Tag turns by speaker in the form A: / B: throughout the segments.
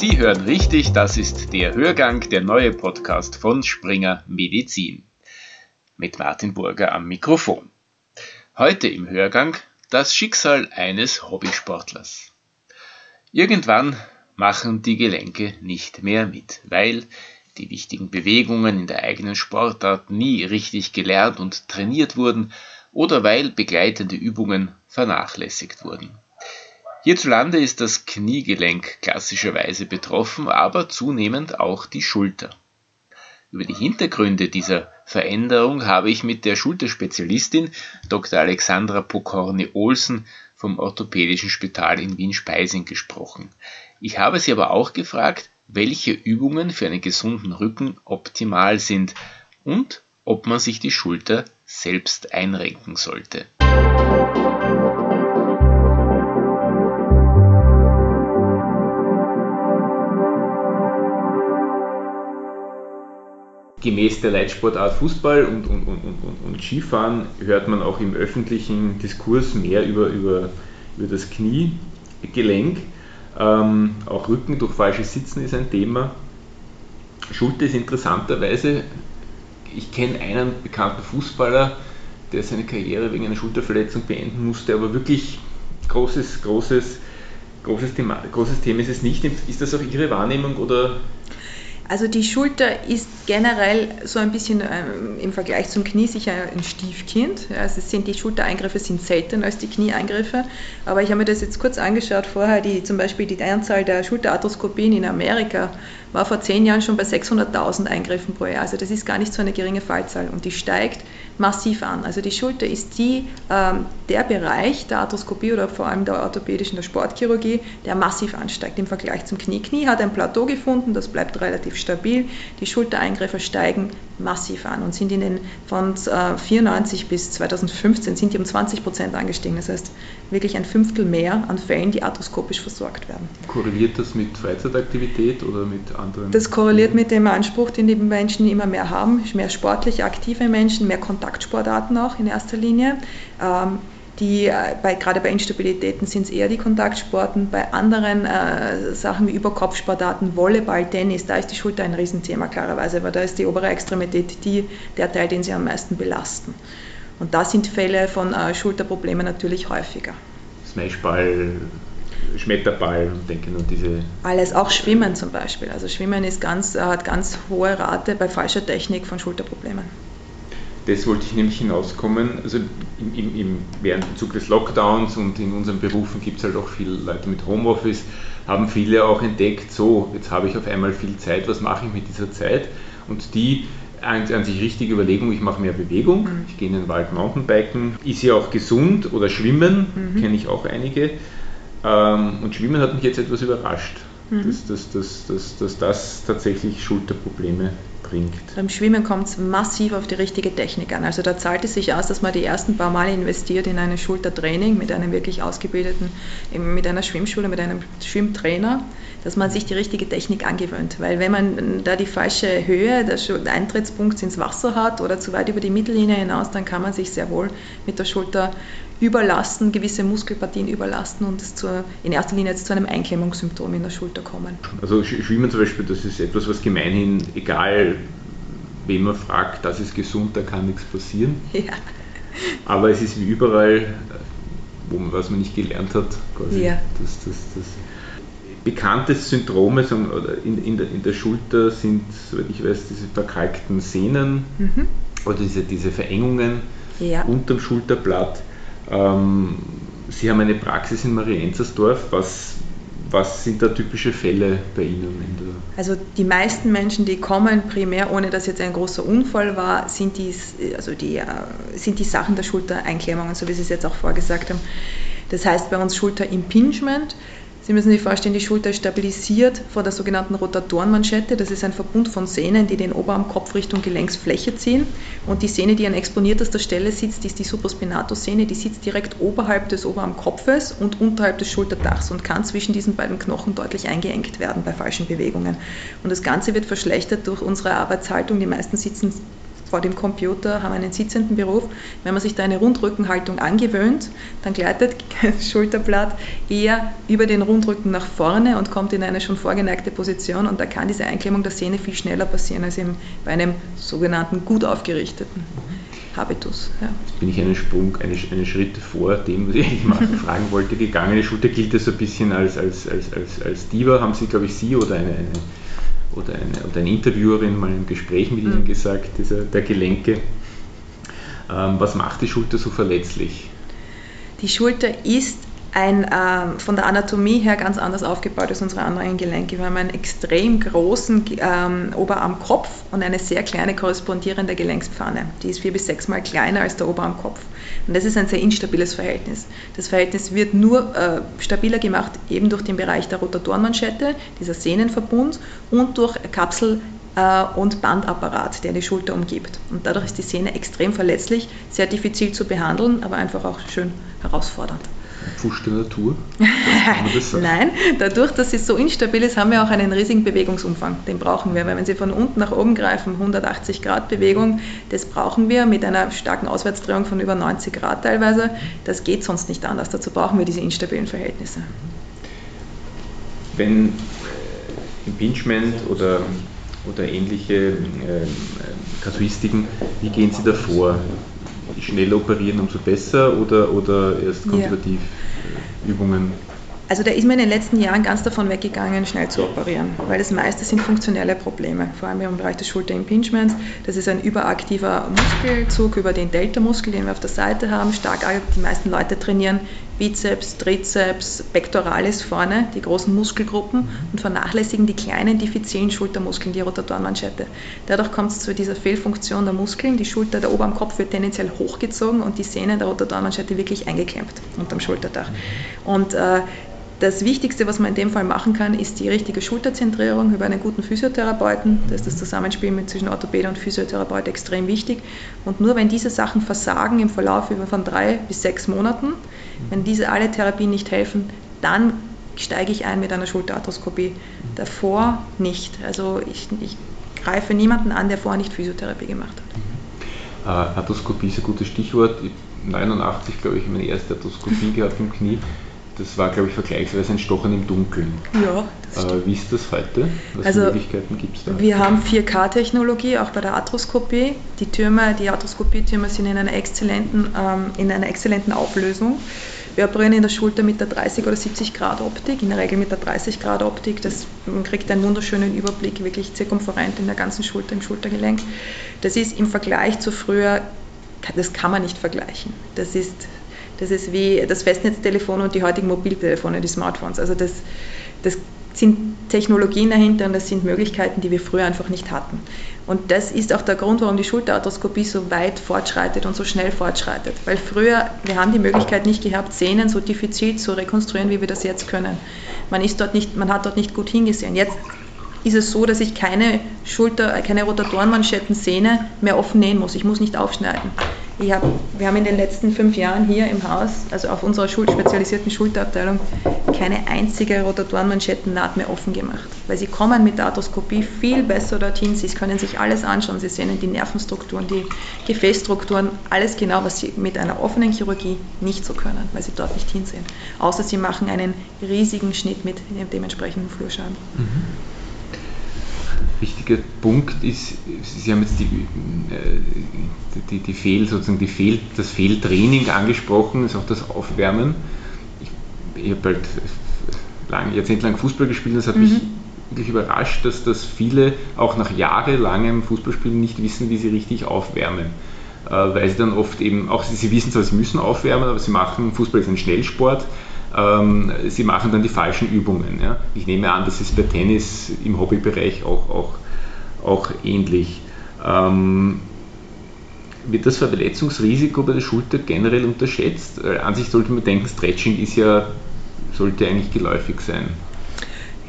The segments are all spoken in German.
A: Sie hören richtig, das ist der Hörgang, der neue Podcast von Springer Medizin. Mit Martin Burger am Mikrofon. Heute im Hörgang das Schicksal eines Hobbysportlers. Irgendwann machen die Gelenke nicht mehr mit, weil die wichtigen Bewegungen in der eigenen Sportart nie richtig gelernt und trainiert wurden oder weil begleitende Übungen vernachlässigt wurden. Hierzulande ist das Kniegelenk klassischerweise betroffen, aber zunehmend auch die Schulter. Über die Hintergründe dieser Veränderung habe ich mit der Schulterspezialistin Dr. Alexandra Pokorny-Olsen vom Orthopädischen Spital in Wien-Speising gesprochen. Ich habe sie aber auch gefragt, welche Übungen für einen gesunden Rücken optimal sind und ob man sich die Schulter selbst einrenken sollte. Gemäß der Leitsportart Fußball und, und, und, und, Skifahren hört man auch im öffentlichen Diskurs mehr über, über, über das Kniegelenk. Ähm, auch Rücken durch falsches Sitzen ist ein Thema. Schulter ist interessanterweise, ich kenne einen bekannten Fußballer, der seine Karriere wegen einer Schulterverletzung beenden musste, aber wirklich großes, großes, großes Thema, großes Thema ist es nicht. Ist das auch Ihre Wahrnehmung oder
B: also die Schulter ist generell so ein bisschen ähm, im Vergleich zum Knie sicher ein Stiefkind. Also sind die Schultereingriffe sind seltener als die Knieeingriffe. Aber ich habe mir das jetzt kurz angeschaut vorher, die, zum Beispiel die Anzahl der Schulterarthroskopien in Amerika war vor zehn Jahren schon bei 600.000 Eingriffen pro Jahr. Also das ist gar nicht so eine geringe Fallzahl und die steigt massiv an. Also die Schulter ist die, ähm, der Bereich der Arthroskopie oder vor allem der orthopädischen, der Sportchirurgie, der massiv ansteigt im Vergleich zum Knie. Knie hat ein Plateau gefunden, das bleibt relativ stabil. Die Schultereingriffe steigen massiv an und sind in den von äh, 94 bis 2015 sind die um 20 Prozent angestiegen. Das heißt wirklich ein Fünftel mehr an Fällen, die arthroskopisch versorgt werden.
A: Korreliert das mit Freizeitaktivität oder mit anderen?
B: Das korreliert mit dem Anspruch, den die Menschen immer mehr haben. Mehr sportlich aktive Menschen, mehr Kontaktsportarten auch in erster Linie. Ähm, die, äh, bei, gerade bei Instabilitäten sind es eher die Kontaktsporten. Bei anderen äh, Sachen wie Überkopfsportarten, Volleyball, Tennis, da ist die Schulter ein Riesenthema klarerweise, weil da ist die obere Extremität die, der Teil, den sie am meisten belasten. Und da sind Fälle von äh, Schulterproblemen natürlich häufiger.
A: Smashball, Schmetterball, denke nur diese.
B: Alles, auch Schwimmen zum Beispiel. Also Schwimmen ist ganz, hat ganz hohe Rate bei falscher Technik von Schulterproblemen.
A: Das wollte ich nämlich hinauskommen. Also im, im, im, während dem Zug des Lockdowns und in unseren Berufen gibt es halt auch viele Leute mit Homeoffice, haben viele auch entdeckt, so, jetzt habe ich auf einmal viel Zeit, was mache ich mit dieser Zeit? Und die an, an sich richtige Überlegung, ich mache mehr Bewegung, mhm. ich gehe in den Wald Mountainbiken, ist ja auch gesund oder Schwimmen, mhm. kenne ich auch einige. Ähm, und Schwimmen hat mich jetzt etwas überrascht, mhm. dass, dass, dass, dass, dass das tatsächlich Schulterprobleme bringt.
B: Beim Schwimmen kommt es massiv auf die richtige Technik an. Also da zahlt es sich aus, dass man die ersten paar Mal investiert in ein Schultertraining mit einem wirklich ausgebildeten, mit einer Schwimmschule, mit einem Schwimmtrainer, dass man sich die richtige Technik angewöhnt. Weil wenn man da die falsche Höhe, der Eintrittspunkt ins Wasser hat oder zu weit über die Mittellinie hinaus, dann kann man sich sehr wohl mit der Schulter überlasten, gewisse Muskelpartien überlasten und es zur, in erster Linie jetzt zu einem Einklemmungssymptom in der Schulter kommen.
A: Also Schwimmen zum Beispiel, das ist etwas, was gemeinhin, egal wen man fragt, das ist gesund, da kann nichts passieren. Ja. Aber es ist wie überall, wo man, was man nicht gelernt hat, quasi ja. das, das, das bekannte Syndrome in, in, der, in der Schulter sind, soweit ich weiß, diese verkalkten Sehnen mhm. oder diese, diese Verengungen ja. unterm Schulterblatt. Ähm, Sie haben eine Praxis in Marienzersdorf. Was, was sind da typische Fälle bei Ihnen?
B: also die meisten Menschen, die kommen, primär ohne dass jetzt ein großer Unfall war, sind die, also die, äh, sind die Sachen der Schultereinklemmerungen, so wie Sie es jetzt auch vorgesagt haben. Das heißt bei uns Schulterimpingement. Sie müssen sich vorstellen, die Schulter ist stabilisiert vor der sogenannten Rotatorenmanschette. Das ist ein Verbund von Sehnen, die den Oberarmkopf Richtung Gelenksfläche ziehen. Und die Sehne, die an exponiertester Stelle sitzt, ist die Supraspinatus-Sehne. Die sitzt direkt oberhalb des Oberarmkopfes und unterhalb des Schulterdachs und kann zwischen diesen beiden Knochen deutlich eingeengt werden bei falschen Bewegungen. Und das Ganze wird verschlechtert durch unsere Arbeitshaltung. Die meisten sitzen vor dem Computer, haben einen sitzenden Beruf. Wenn man sich da eine Rundrückenhaltung angewöhnt, dann gleitet das Schulterblatt eher über den Rundrücken nach vorne und kommt in eine schon vorgeneigte Position und da kann diese Einklemmung der Sehne viel schneller passieren als bei einem sogenannten gut aufgerichteten. Habitus. Ja.
A: Jetzt bin ich einen Sprung, einen, einen Schritt vor dem, was ich eigentlich mal fragen wollte, gegangen. Die Schulter gilt ja so ein bisschen als, als, als, als, als Diva, haben Sie, glaube ich, Sie oder eine, eine oder eine, oder eine Interviewerin mal im Gespräch mit Ihnen mhm. gesagt, dieser, der Gelenke. Ähm, was macht die Schulter so verletzlich?
B: Die Schulter ist ein, äh, von der Anatomie her ganz anders aufgebaut als unsere anderen Gelenke. Wir haben einen extrem großen ähm, Oberarmkopf und eine sehr kleine korrespondierende Gelenkspfanne. Die ist vier bis sechs Mal kleiner als der Oberarmkopf. Und das ist ein sehr instabiles Verhältnis. Das Verhältnis wird nur äh, stabiler gemacht eben durch den Bereich der Rotatorenmanschette, dieser Sehnenverbund und durch Kapsel äh, und Bandapparat, der die Schulter umgibt. Und dadurch ist die Sehne extrem verletzlich, sehr diffizil zu behandeln, aber einfach auch schön herausfordernd.
A: Pfusch der Natur?
B: Nein, dadurch, dass sie so instabil ist, haben wir auch einen riesigen Bewegungsumfang. Den brauchen wir. Weil wenn Sie von unten nach oben greifen, 180 Grad Bewegung, das brauchen wir mit einer starken Auswärtsdrehung von über 90 Grad teilweise. Das geht sonst nicht anders. Dazu brauchen wir diese instabilen Verhältnisse.
A: Wenn äh, Impingement oder, oder ähnliche äh, Kasuistiken, wie gehen Sie schnell operieren, umso besser oder, oder erst konservativ ja. Übungen?
B: Also da ist mir in den letzten Jahren ganz davon weggegangen, schnell zu operieren, weil das meiste sind funktionelle Probleme, vor allem im Bereich des Schulterimpingements. Das ist ein überaktiver Muskelzug über den Delta-Muskel, den wir auf der Seite haben. Stark, die meisten Leute trainieren Bizeps, Trizeps, Pectoralis vorne, die großen Muskelgruppen und vernachlässigen die kleinen diffizilen Schultermuskeln, die Rotatorenmanschette. Dadurch kommt es zu dieser Fehlfunktion der Muskeln. Die Schulter, der Oberarmkopf wird tendenziell hochgezogen und die Sehne der Rotatorenmanschette wirklich eingeklemmt unterm Schulterdach. Und äh, das Wichtigste, was man in dem Fall machen kann, ist die richtige Schulterzentrierung über einen guten Physiotherapeuten. Da ist das Zusammenspiel mit zwischen Orthopäde und Physiotherapeut extrem wichtig. Und nur wenn diese Sachen versagen im Verlauf von drei bis sechs Monaten, wenn diese alle Therapien nicht helfen, dann steige ich ein mit einer Schulterarthroskopie. Davor nicht. Also ich, ich greife niemanden an, der vorher nicht Physiotherapie gemacht
A: hat. Äh, Arthroskopie ist ein gutes Stichwort. 1989, glaube ich, meine erste Arthroskopie gehabt im Knie. Das war, glaube ich, vergleichsweise ein Stochen im Dunkeln.
B: Ja,
A: das äh, Wie ist das heute?
B: Was also, Möglichkeiten gibt es da? Wir haben 4K-Technologie, auch bei der Arthroskopie. Die Türme, die Arthroskopie-Türme sind in einer, exzellenten, ähm, in einer exzellenten Auflösung. Wir operieren in der Schulter mit der 30 oder 70 Grad Optik, in der Regel mit der 30 Grad Optik. Das, man kriegt einen wunderschönen Überblick, wirklich zirkumferent in der ganzen Schulter, im Schultergelenk. Das ist im Vergleich zu früher, das kann man nicht vergleichen. Das ist das ist wie das Festnetztelefon und die heutigen Mobiltelefone, die Smartphones. Also das, das sind Technologien dahinter und das sind Möglichkeiten, die wir früher einfach nicht hatten. Und das ist auch der Grund, warum die Schulterarthroskopie so weit fortschreitet und so schnell fortschreitet. Weil früher, wir haben die Möglichkeit nicht gehabt, Sehnen so diffizil zu rekonstruieren, wie wir das jetzt können. Man, ist dort nicht, man hat dort nicht gut hingesehen. Jetzt ist es so, dass ich keine Schulter, keine Rotatorenmanschettensehne mehr offen nähen muss. Ich muss nicht aufschneiden. Hab, wir haben in den letzten fünf Jahren hier im Haus, also auf unserer Schul spezialisierten Schulterabteilung, keine einzige Rotatorenmanschettennaht mehr offen gemacht. Weil sie kommen mit der Arthroskopie viel besser dorthin. Sie können sich alles anschauen. Sie sehen die Nervenstrukturen, die Gefäßstrukturen, alles genau, was sie mit einer offenen Chirurgie nicht so können, weil sie dort nicht hinsehen. Außer sie machen einen riesigen Schnitt mit dem dementsprechenden Flurschaden. Mhm
A: wichtiger Punkt ist, Sie haben jetzt die, äh, die, die Fehl, sozusagen die Fehl, das Fehltraining angesprochen, ist auch das Aufwärmen. Ich, ich habe halt lang, jahrzehntelang Fußball gespielt, das hat mhm. mich wirklich überrascht, dass, dass viele auch nach jahrelangem Fußballspielen nicht wissen, wie sie richtig aufwärmen. Äh, weil sie dann oft eben, auch sie, sie wissen zwar, sie müssen aufwärmen, aber sie machen, Fußball ist ein Schnellsport, ähm, sie machen dann die falschen Übungen. Ja. Ich nehme an, das ist bei Tennis im Hobbybereich auch, auch, auch ähnlich. Ähm, wird das Verletzungsrisiko bei der Schulter generell unterschätzt? Äh, an sich sollte man denken, Stretching ist ja, sollte eigentlich geläufig sein.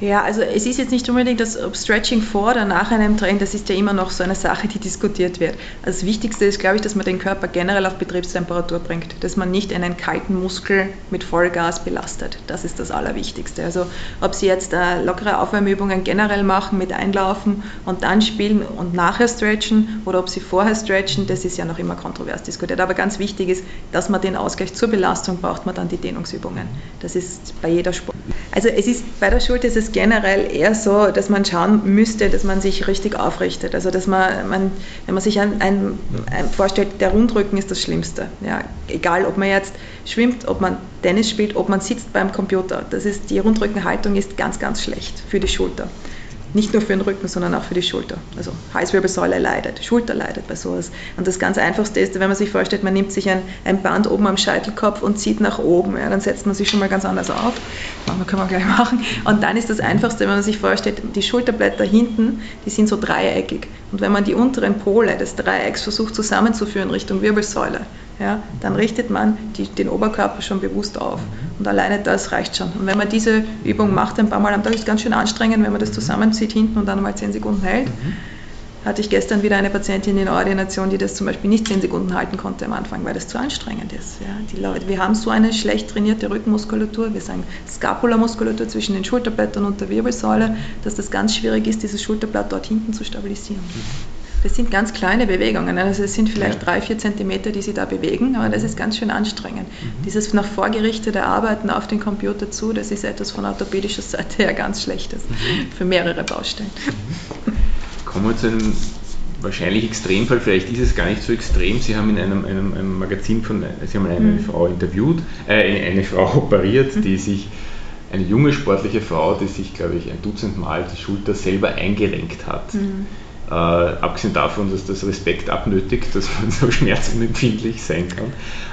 B: Ja, also es ist jetzt nicht unbedingt das Stretching vor oder nach einem Training, das ist ja immer noch so eine Sache, die diskutiert wird. Also das Wichtigste ist, glaube ich, dass man den Körper generell auf Betriebstemperatur bringt, dass man nicht einen kalten Muskel mit Vollgas belastet. Das ist das Allerwichtigste. Also ob Sie jetzt äh, lockere Aufwärmübungen generell machen mit Einlaufen und dann spielen und nachher stretchen oder ob Sie vorher stretchen, das ist ja noch immer kontrovers diskutiert. Aber ganz wichtig ist, dass man den Ausgleich zur Belastung braucht, man dann die Dehnungsübungen. Das ist bei jeder Sport. Also es ist bei der Schulter ist es generell eher so, dass man schauen müsste, dass man sich richtig aufrichtet. Also dass man, man wenn man sich ein, ein, ein vorstellt, der Rundrücken ist das Schlimmste. Ja, egal, ob man jetzt schwimmt, ob man Tennis spielt, ob man sitzt beim Computer. Das ist, die Rundrückenhaltung ist ganz, ganz schlecht für die Schulter. Nicht nur für den Rücken, sondern auch für die Schulter. Also Halswirbelsäule leidet, Schulter leidet bei sowas. Und das ganz Einfachste ist, wenn man sich vorstellt, man nimmt sich ein, ein Band oben am Scheitelkopf und zieht nach oben. Ja, dann setzt man sich schon mal ganz anders auf. Das können wir gleich machen. Und dann ist das Einfachste, wenn man sich vorstellt, die Schulterblätter hinten, die sind so dreieckig. Und wenn man die unteren Pole des Dreiecks versucht zusammenzuführen Richtung Wirbelsäule, ja, dann richtet man die, den Oberkörper schon bewusst auf. Und alleine das reicht schon. Und wenn man diese Übung macht, ein paar Mal am Tag, ist es ganz schön anstrengend, wenn man das zusammenzieht hinten und dann mal 10 Sekunden hält. Mhm. Hatte ich gestern wieder eine Patientin in der Ordination, die das zum Beispiel nicht 10 Sekunden halten konnte am Anfang, weil das zu anstrengend ist. Ja, die Leute, wir haben so eine schlecht trainierte Rückenmuskulatur, wir sagen Scapulamuskulatur zwischen den Schulterblättern und der Wirbelsäule, dass das ganz schwierig ist, dieses Schulterblatt dort hinten zu stabilisieren. Das sind ganz kleine Bewegungen. Also es sind vielleicht ja. drei, vier Zentimeter, die Sie da bewegen, aber das ist ganz schön anstrengend. Mhm. Dieses nach vorgerichtete Arbeiten auf den Computer zu, das ist etwas von orthopädischer Seite her ganz Schlechtes mhm. für mehrere Baustellen.
A: Mhm. Kommen wir zu einem wahrscheinlich Extremfall, vielleicht ist es gar nicht so extrem. Sie haben in einem, einem, einem Magazin von, Sie haben eine mhm. Frau interviewt, äh, eine, eine, Frau operiert, mhm. die sich, eine junge sportliche Frau, die sich, glaube ich, ein Dutzend Mal die Schulter selber eingerenkt hat. Mhm. Äh, abgesehen davon, dass das Respekt abnötigt, dass man so schmerzunempfindlich sein kann,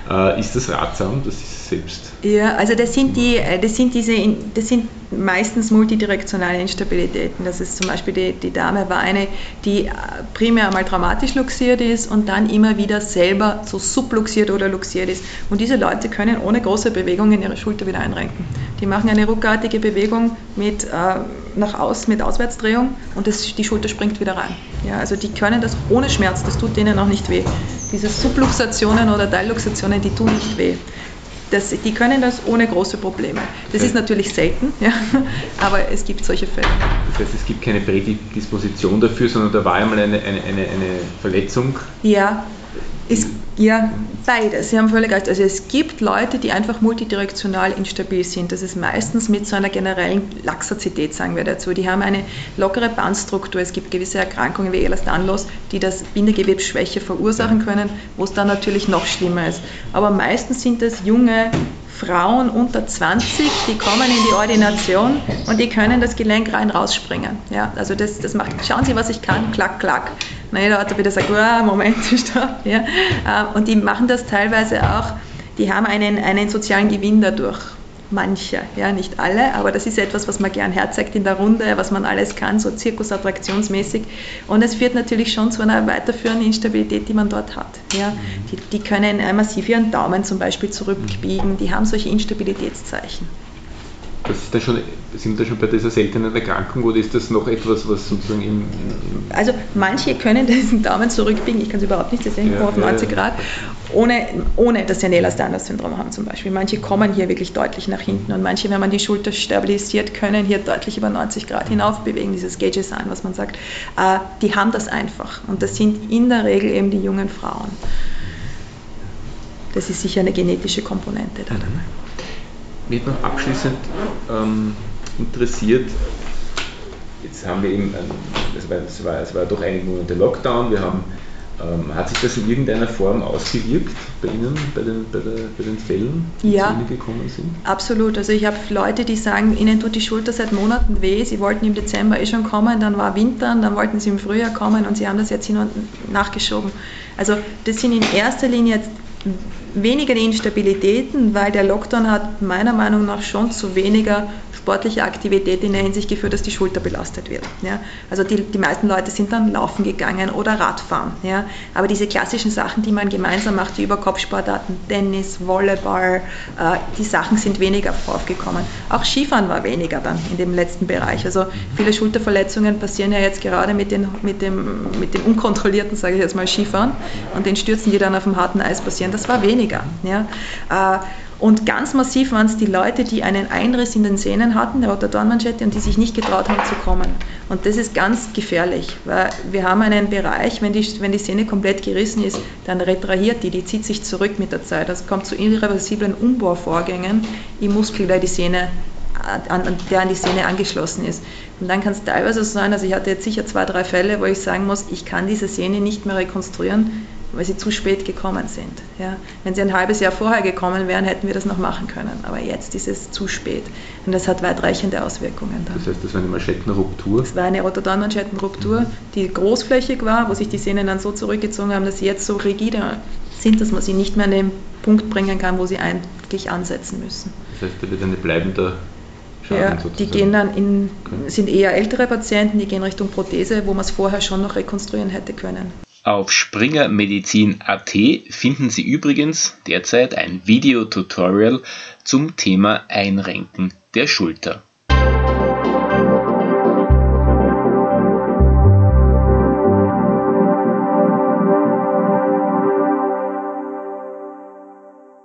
A: äh, ist das ratsam, das ist selbst.
B: Ja, also das sind die, äh, das sind diese, das sind meistens multidirektionale Instabilitäten. Das ist zum Beispiel die, die Dame war eine, die äh, primär einmal traumatisch luxiert ist und dann immer wieder selber so subluxiert oder luxiert ist. Und diese Leute können ohne große Bewegungen ihre Schulter wieder einrenken. Die machen eine ruckartige Bewegung mit äh, nach außen mit Auswärtsdrehung und das, die Schulter springt wieder rein. Ja, also die können das ohne Schmerz, das tut denen auch nicht weh. Diese Subluxationen oder Teilluxationen, die tun nicht weh. Das, die können das ohne große Probleme. Das ist natürlich selten, ja, aber es gibt solche Fälle.
A: Das heißt, es gibt keine Prädisposition dafür, sondern da war einmal eine, eine, eine, eine Verletzung?
B: Ja, es, ja, beides. Sie haben völlig recht. Also es gibt Leute, die einfach multidirektional instabil sind. Das ist meistens mit so einer generellen Laxazität, sagen wir dazu. Die haben eine lockere Bandstruktur. Es gibt gewisse Erkrankungen wie Elastanlos, die das Bindegewebsschwäche verursachen können, wo es dann natürlich noch schlimmer ist. Aber meistens sind das junge Frauen unter 20, die kommen in die Ordination und die können das Gelenk rein rausspringen. Ja, also das, das macht, schauen Sie, was ich kann, klack, klack. Na, jeder wieder sagt, oh, Moment, stopp. Ja. Äh, und die machen das teilweise auch, die haben einen, einen sozialen Gewinn dadurch manche, ja, nicht alle, aber das ist etwas, was man gern herzeigt in der Runde, was man alles kann, so zirkusattraktionsmäßig. Und es führt natürlich schon zu einer weiterführenden Instabilität, die man dort hat. Ja. Die, die können massiv ihren Daumen zum Beispiel zurückbiegen, die haben solche Instabilitätszeichen
A: das ist da schon, sind da schon bei dieser seltenen Erkrankung oder ist das noch etwas, was sozusagen im, im
B: Also manche können diesen Daumen zurückbiegen, ich kann es überhaupt nicht, sehen, ja, auf 90 ja, Grad, ohne, ohne dass sie ein Ehlers-Danlos-Syndrom haben zum Beispiel. Manche kommen hier wirklich deutlich nach hinten und manche, wenn man die Schulter stabilisiert, können hier deutlich über 90 Grad hinauf bewegen, dieses Gauges an, was man sagt. Äh, die haben das einfach und das sind in der Regel eben die jungen Frauen. Das ist sicher eine genetische Komponente da dabei.
A: Mich noch abschließend ähm, interessiert, jetzt haben wir eben, es war, es, war, es war doch einige Monate Lockdown, wir haben, ähm, hat sich das in irgendeiner Form ausgewirkt bei Ihnen, bei den, bei, der, bei den Fällen,
B: die ja, zu Ihnen gekommen sind? Absolut. Also ich habe Leute, die sagen, ihnen tut die Schulter seit Monaten weh, sie wollten im Dezember eh schon kommen, dann war Winter, dann wollten sie im Frühjahr kommen und sie haben das jetzt hin und nachgeschoben. Also das sind in erster Linie jetzt weniger Instabilitäten, weil der Lockdown hat meiner Meinung nach schon zu weniger sportlicher Aktivität in der Hinsicht geführt, dass die Schulter belastet wird. Ja? Also die, die meisten Leute sind dann laufen gegangen oder Radfahren. Ja? Aber diese klassischen Sachen, die man gemeinsam macht, wie über Kopfsportarten, Tennis, Volleyball, äh, die Sachen sind weniger aufgekommen. Auch Skifahren war weniger dann in dem letzten Bereich. Also viele Schulterverletzungen passieren ja jetzt gerade mit, den, mit, dem, mit dem unkontrollierten, sage ich jetzt mal, Skifahren und den Stürzen, die dann auf dem harten Eis passieren. Das war weniger. Ja? Äh, und ganz massiv waren es die Leute, die einen Einriss in den Sehnen hatten, der Rotatorenmanschette, und die sich nicht getraut haben zu kommen. Und das ist ganz gefährlich, weil wir haben einen Bereich, wenn die, wenn die Sehne komplett gerissen ist, dann retrahiert die, die zieht sich zurück mit der Zeit. Das kommt zu irreversiblen Umbauvorgängen im Muskel, der die Sehne an, der an die Sehne angeschlossen ist. Und dann kann es teilweise so sein, also ich hatte jetzt sicher zwei, drei Fälle, wo ich sagen muss, ich kann diese Sehne nicht mehr rekonstruieren, weil sie zu spät gekommen sind. Ja. Wenn sie ein halbes Jahr vorher gekommen wären, hätten wir das noch machen können. Aber jetzt ist es zu spät. Und das hat weitreichende Auswirkungen. Dann.
A: Das heißt, das war eine Manschettenruptur?
B: Das war eine Rototormanschettenruptur, mhm. die großflächig war, wo sich die Sehnen dann so zurückgezogen haben, dass sie jetzt so rigide sind, dass man sie nicht mehr an den Punkt bringen kann, wo sie eigentlich ansetzen müssen.
A: Das heißt, da wird eine bleibende
B: Schaden ja. Die gehen dann in, sind eher ältere Patienten, die gehen Richtung Prothese, wo man es vorher schon noch rekonstruieren hätte können.
A: Auf springermedizin.at finden Sie übrigens derzeit ein Videotutorial zum Thema Einrenken der Schulter.